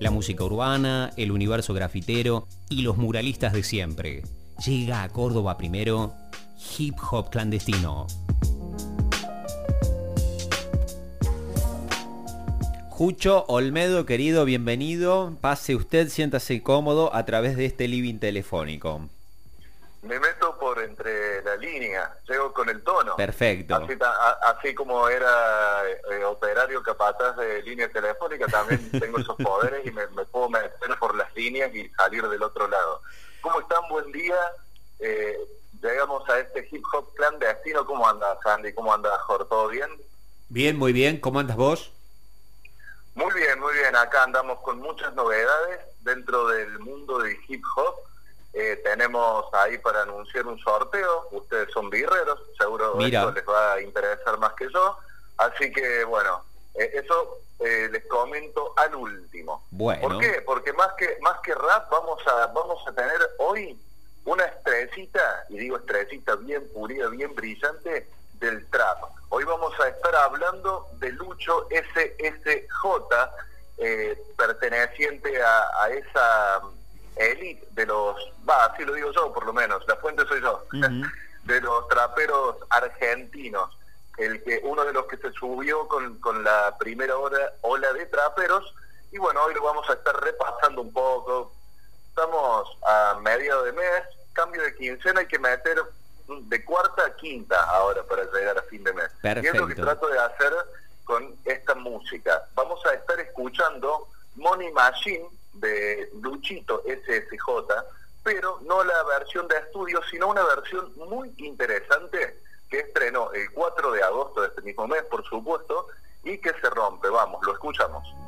La música urbana, el universo grafitero y los muralistas de siempre. Llega a Córdoba primero Hip Hop Clandestino. Jucho Olmedo, querido, bienvenido. Pase usted, siéntase cómodo a través de este living telefónico. Me meto por entre la línea, llego con el tono. Perfecto. Así, a- así como era eh, operario capataz de línea telefónica, también tengo esos poderes y me, me puedo meter por las líneas y salir del otro lado. ¿Cómo están? Buen día. Eh, llegamos a este hip hop clandestino. ¿Cómo anda Sandy? ¿Cómo anda Jorge? ¿Todo bien? Bien, muy bien. ¿Cómo andas vos? Muy bien, muy bien. Acá andamos con muchas novedades dentro del mundo del hip hop. Eh, tenemos ahí para anunciar un sorteo. Ustedes son birreros, seguro Mira. esto les va a interesar más que yo. Así que, bueno, eh, eso eh, les comento al último. Bueno. ¿Por qué? Porque más que más que rap vamos a vamos a tener hoy una estrellita, y digo estrellita bien pulida, bien brillante, del trap. Hoy vamos a estar hablando de Lucho SSJ, eh, perteneciente a, a esa elite de los, va, así lo digo yo por lo menos, la fuente soy yo, de los traperos argentinos. El que uno de los que se subió con, con la primera hora, ola de traperos, y bueno, hoy lo vamos a estar repasando un poco. Estamos a medio de mes, cambio de quincena, hay que meter de cuarta a quinta ahora para llegar a fin de mes. Y es lo que Perfecto. trato de hacer con esta música. Vamos a estar escuchando Money Machine de Luchito SSJ, pero no la versión de estudio, sino una versión muy interesante que estrenó el 4 de agosto de este mismo mes, por supuesto, y que se rompe. Vamos, lo escuchamos.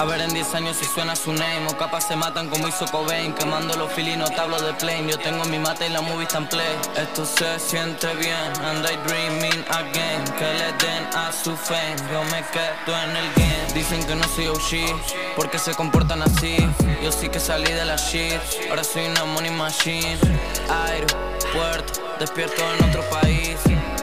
A ver en 10 años si suena su name O capaz se matan como hizo Cobain Quemando los filinos, tablos de plane. Yo tengo mi mate y la movie está en play. Esto se siente bien And I dreaming again. Que le den a su fame Yo me quedo en el game. Dicen que no soy OG Porque se comportan así. Yo sí que salí de la shit Ahora soy una money machine. Aeropuerto Despierto en otro país.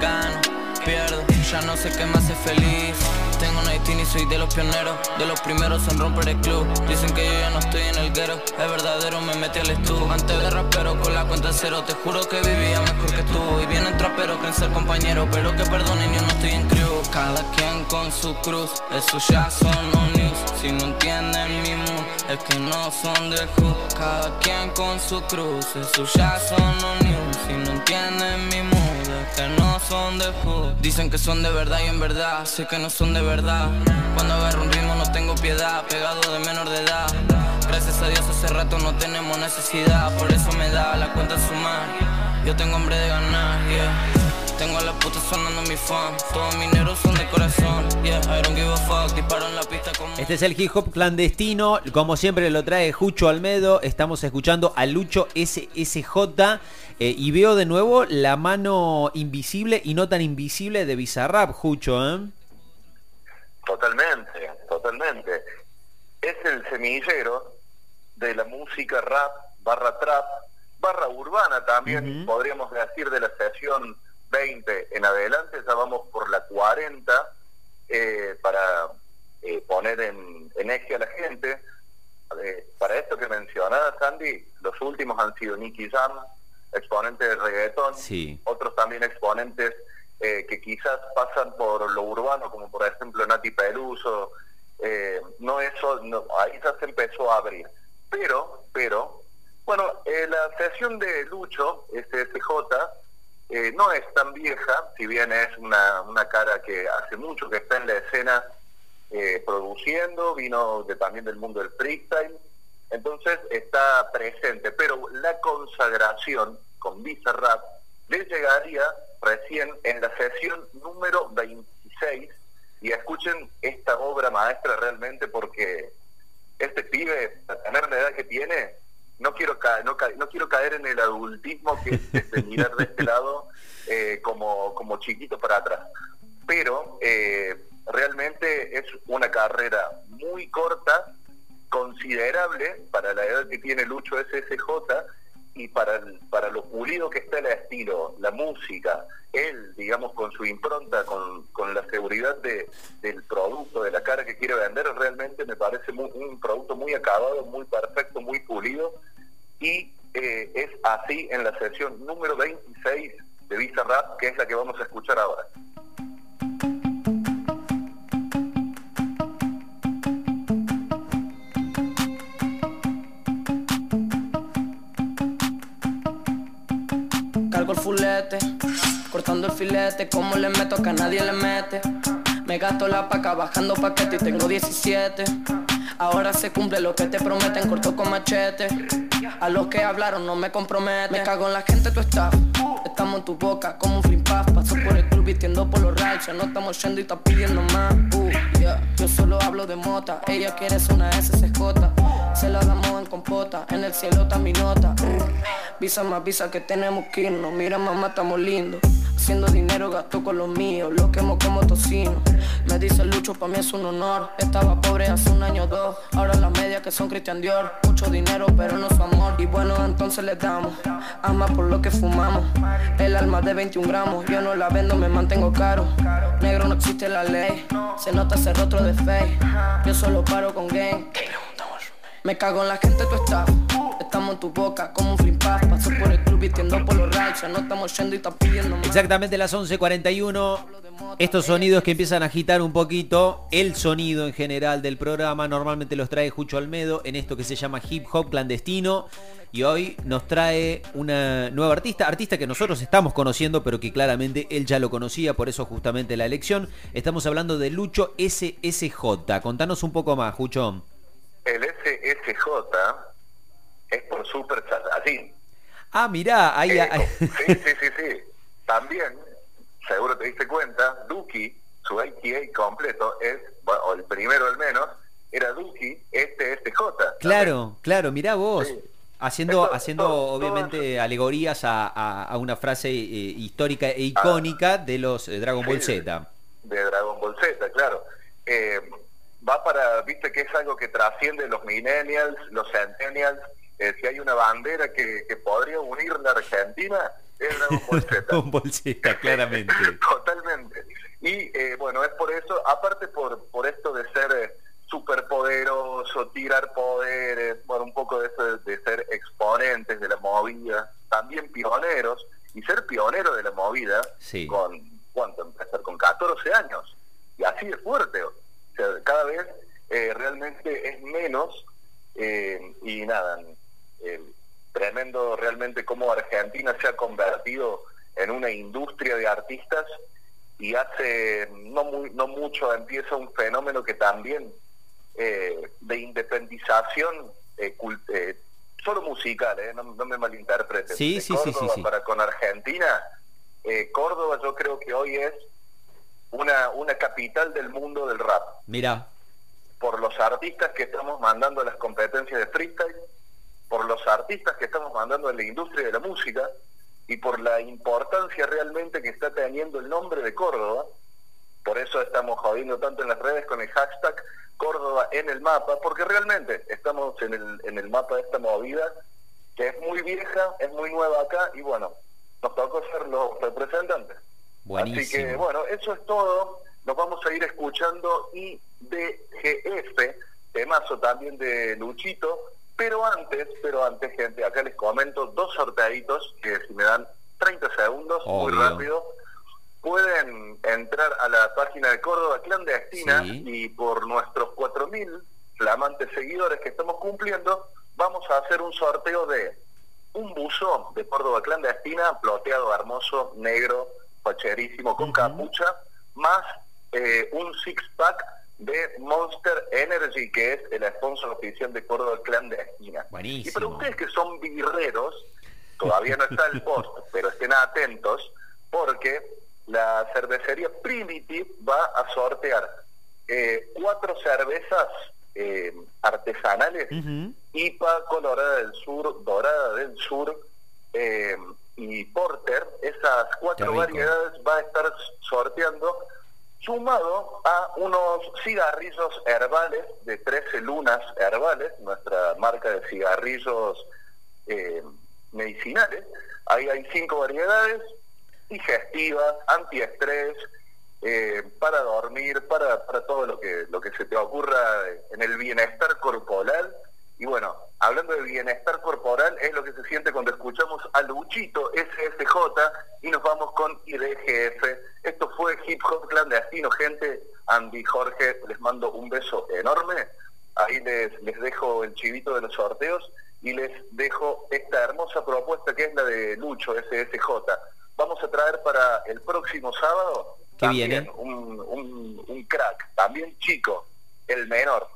Gano pierdo, ya no sé qué me hace feliz. Tengo 19 y soy de los pioneros, de los primeros en romper el club. Dicen que yo ya no estoy en el guero, es verdadero, me metí al estudio. Antes de rapero con la cuenta cero, te juro que vivía mejor que tú. Y vienen traperos creen ser compañeros, pero que perdonen, yo no estoy en crew. Cada quien con su cruz, eso ya son no news. Si no entienden mi mood, es que no son de hood. Cada quien con su cruz, eso ya son no news. Si no entienden mi mood, que no son de hood. Dicen que son de verdad y en verdad sé que no son de verdad. Cuando agarro un ritmo no tengo piedad, pegado de menor de edad. Gracias a Dios hace rato no tenemos necesidad, por eso me da la cuenta sumar. Yo tengo hambre de ganar, yeah. Tengo a la puta sonando mi fan. Todos mis negros son de corazón, yeah. I don't give a fuck, disparo en la pista como. Este es el hip hop clandestino, como siempre lo trae Jucho Almedo, estamos escuchando a Lucho SSJ eh, y veo de nuevo la mano invisible y no tan invisible de Bizarrap, Jucho, ¿eh? Totalmente, totalmente. Es el semillero de la música rap, barra trap, barra urbana también, podríamos decir de la sesión 20 en adelante, ya vamos por la 40, eh, para eh, poner en, en eje a la gente. Eh, para esto que mencionabas, Sandy, los últimos han sido Nicky Jam, exponente de reggaetón, Sí. otros también exponentes eh, que quizás pasan por lo urbano, como por ejemplo Nati Peluso, eh, no eso, no, ahí ya se empezó a abrir. Pero, pero, bueno, la sesión de Lucho, SSJ, eh, no es tan vieja, si bien es una, una cara que hace mucho que está en la escena eh, produciendo, vino de, también del mundo del freestyle, entonces está presente, pero la consagración con Bizarrap le llegaría recién en la sesión número 26 y escuchen esta obra maestra realmente porque este pibe, a tener la edad que tiene, no quiero ca- no, ca- no quiero caer en el adultismo que es este, mirar de este lado chiquito para atrás. Pero eh, realmente es una carrera muy corta, considerable para la edad que tiene Lucho SSJ y para, para lo pulido que está el estilo, la música, él, digamos, con su impronta, con, con la seguridad de, del producto, de la cara que quiere vender, realmente me parece un producto muy acabado, muy perfecto, muy pulido, y eh, es así en la sesión número 26 de Visa Rap, que es la que vamos a escuchar ahora. Cargo el fulete, cortando el filete, como le meto que a nadie le mete. Me gasto la paca bajando paquete y tengo 17. Ahora se cumple lo que te prometen, corto con machete. A los que hablaron no me compromete. Me cago en la gente, tu staff. Estamos tu boca como un flip Paso por el club vistiendo por los rayos. No estamos yendo y está pidiendo más. Uh, Yo solo hablo de mota. Ella quiere ser una. Se la damos en compota. En el cielo está mi nota. visa más visa que tenemos que irnos. Mira, mamá, estamos lindos. Haciendo dinero gasto con los míos, lo quemo como tocino. Me dice Lucho, para mí es un honor. Estaba pobre hace un año o dos, ahora las medias que son Christian Dior. Mucho dinero, pero no su amor. Y bueno, entonces le damos. Ama por lo que fumamos. El alma de 21 gramos, yo no la vendo, me mantengo caro. Negro no existe la ley, se nota ser otro de fe. Yo solo paro con game. Me cago en la gente, tú estás. Estamos en tu boca como un flimpas. Paso por el club vistiendo por los rayos. No estamos yendo y está pidiendo más. Exactamente las 11.41. Estos sonidos que empiezan a agitar un poquito el sonido en general del programa. Normalmente los trae Jucho Almedo en esto que se llama hip hop clandestino. Y hoy nos trae una nueva artista, artista que nosotros estamos conociendo, pero que claramente él ya lo conocía, por eso justamente la elección. Estamos hablando de Lucho SSJ. Contanos un poco más, Jucho. SSJ es por Super Saiyajin. Ah, mirá, ahí... Eh, sí, sí, sí, sí. También, seguro te diste cuenta, Duki, su ITA completo es, o el primero al menos, era Duki SSJ. Claro, claro, mirá vos. Haciendo, haciendo obviamente alegorías a, una frase eh, histórica e icónica de los eh, Dragon Ball Z. De Dragon Ball Z, claro. Eh, va para, viste que es algo que trasciende los millennials, los centennials, eh, si hay una bandera que, podría unir la Argentina, es la bolseta. claramente. Totalmente. Y eh, bueno, es por eso, aparte por, por esto de ser eh, superpoderoso, tirar poderes, bueno, un poco de eso de, ser exponentes de la movida, también pioneros, y ser pionero de la movida con, ¿cuánto? Empezar con 14 años. Y así de fuerte cada vez eh, realmente es menos eh, y nada, eh, tremendo realmente cómo Argentina se ha convertido en una industria de artistas y hace no, muy, no mucho empieza un fenómeno que también de independización solo musical, no, me malinterpreten. Sí, sí, sí, sí, Para con Argentina, Córdoba yo creo que hoy es una, una capital del mundo del rap. Mira. Por los artistas que estamos mandando a las competencias de freestyle, por los artistas que estamos mandando en la industria de la música y por la importancia realmente que está teniendo el nombre de Córdoba. Por eso estamos jodiendo tanto en las redes con el hashtag Córdoba en el mapa, porque realmente estamos en el, en el mapa de esta movida que es muy vieja, es muy nueva acá y bueno, nos tocó ser los representantes. Así que bueno, eso es todo. Nos vamos a ir escuchando IDGF, temazo también de Luchito. Pero antes, pero antes, gente, acá les comento dos sorteaditos que si me dan 30 segundos, muy rápido, pueden entrar a la página de Córdoba Clandestina y por nuestros 4.000 flamantes seguidores que estamos cumpliendo, vamos a hacer un sorteo de un buzón de Córdoba Clandestina, ploteado, hermoso, negro, pacherísimo con capucha, más eh, un six-pack de Monster Energy, que es el sponsor oficial de Córdoba Clan de Esquina. Y para ustedes que son birreros, todavía no está el post, pero estén atentos, porque la cervecería Primitive va a sortear eh, cuatro cervezas eh, artesanales, IPA, Colorada del Sur, Dorada del Sur, eh, y Porter, esas cuatro variedades va a estar sorteando, sumado a unos cigarrillos herbales de 13 lunas herbales, nuestra marca de cigarrillos eh, medicinales. Ahí hay cinco variedades, digestivas, antiestrés, eh, para dormir, para, para todo lo que, lo que se te ocurra en el bienestar corporal. Y bueno, hablando de bienestar corporal, es lo que se siente cuando escuchamos a Luchito SSJ y nos vamos con IDGF. Esto fue Hip Hop Clandestino, gente. Andy, Jorge, les mando un beso enorme. Ahí les, les dejo el chivito de los sorteos y les dejo esta hermosa propuesta que es la de Lucho SSJ. Vamos a traer para el próximo sábado también un, un, un crack, también chico, el menor.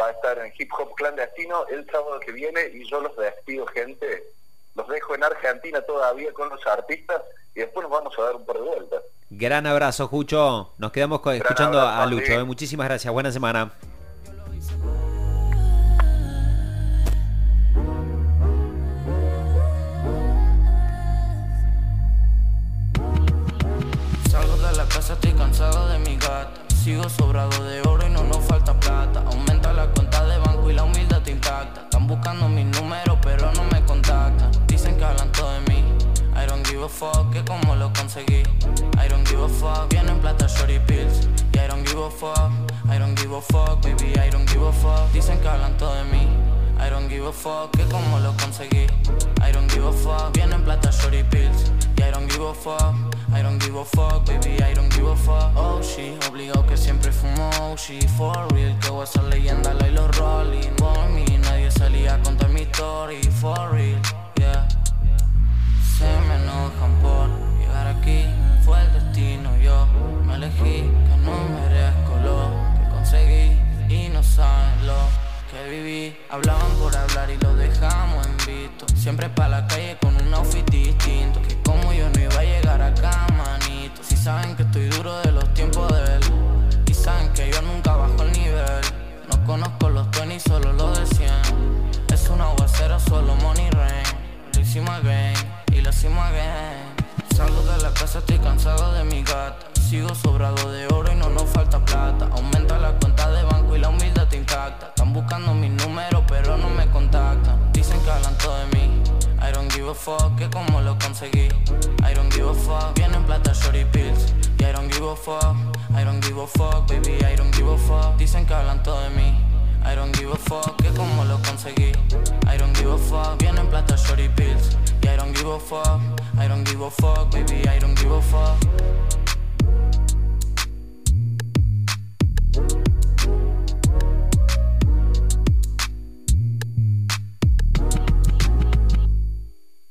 Va a estar en Hip Hop Clandestino el sábado que viene y yo los despido, gente. Los dejo en Argentina todavía con los artistas y después nos vamos a dar un par de vueltas. Gran abrazo, Jucho. Nos quedamos escuchando a Lucho. Eh. Muchísimas gracias. Buena semana. estoy cansado de mi gata. Sigo sobrado de I don't give a fuck, vienen plata, shorty pills. Y I don't give a fuck, I don't give a fuck, baby, I don't give a fuck. Dicen que hablan todo de mí. I don't give a fuck, que como lo conseguí. I don't give a fuck, vienen plata, shorty pills. Y I don't give a fuck. I don't give a fuck, baby, I don't give a fuck Oh, she, obligado que siempre fumo Oh, she, for real, que voy a ser leyenda La y los rolling, por mí Nadie salía a contar mi story For real, yeah Se me enojan y Salgo de la casa, estoy cansado de mi gata. Sigo sobrado de oro y no nos falta plata. Aumenta la cuenta de banco y la humildad te impacta. Están buscando mis números pero no me contactan. Dicen que hablan todo de mí. I don't give a fuck, que como lo conseguí. I don't give a fuck, vienen plata shorty pills. Y I don't give a fuck, I don't give a fuck Baby, I don't give a fuck. Dicen que hablan todo de mí I don't give a fuck, que como lo conseguí. I don't give a fuck, vienen plata shorty pills. Y I don't give a fuck, I don't give a fuck Baby, I don't give a fuck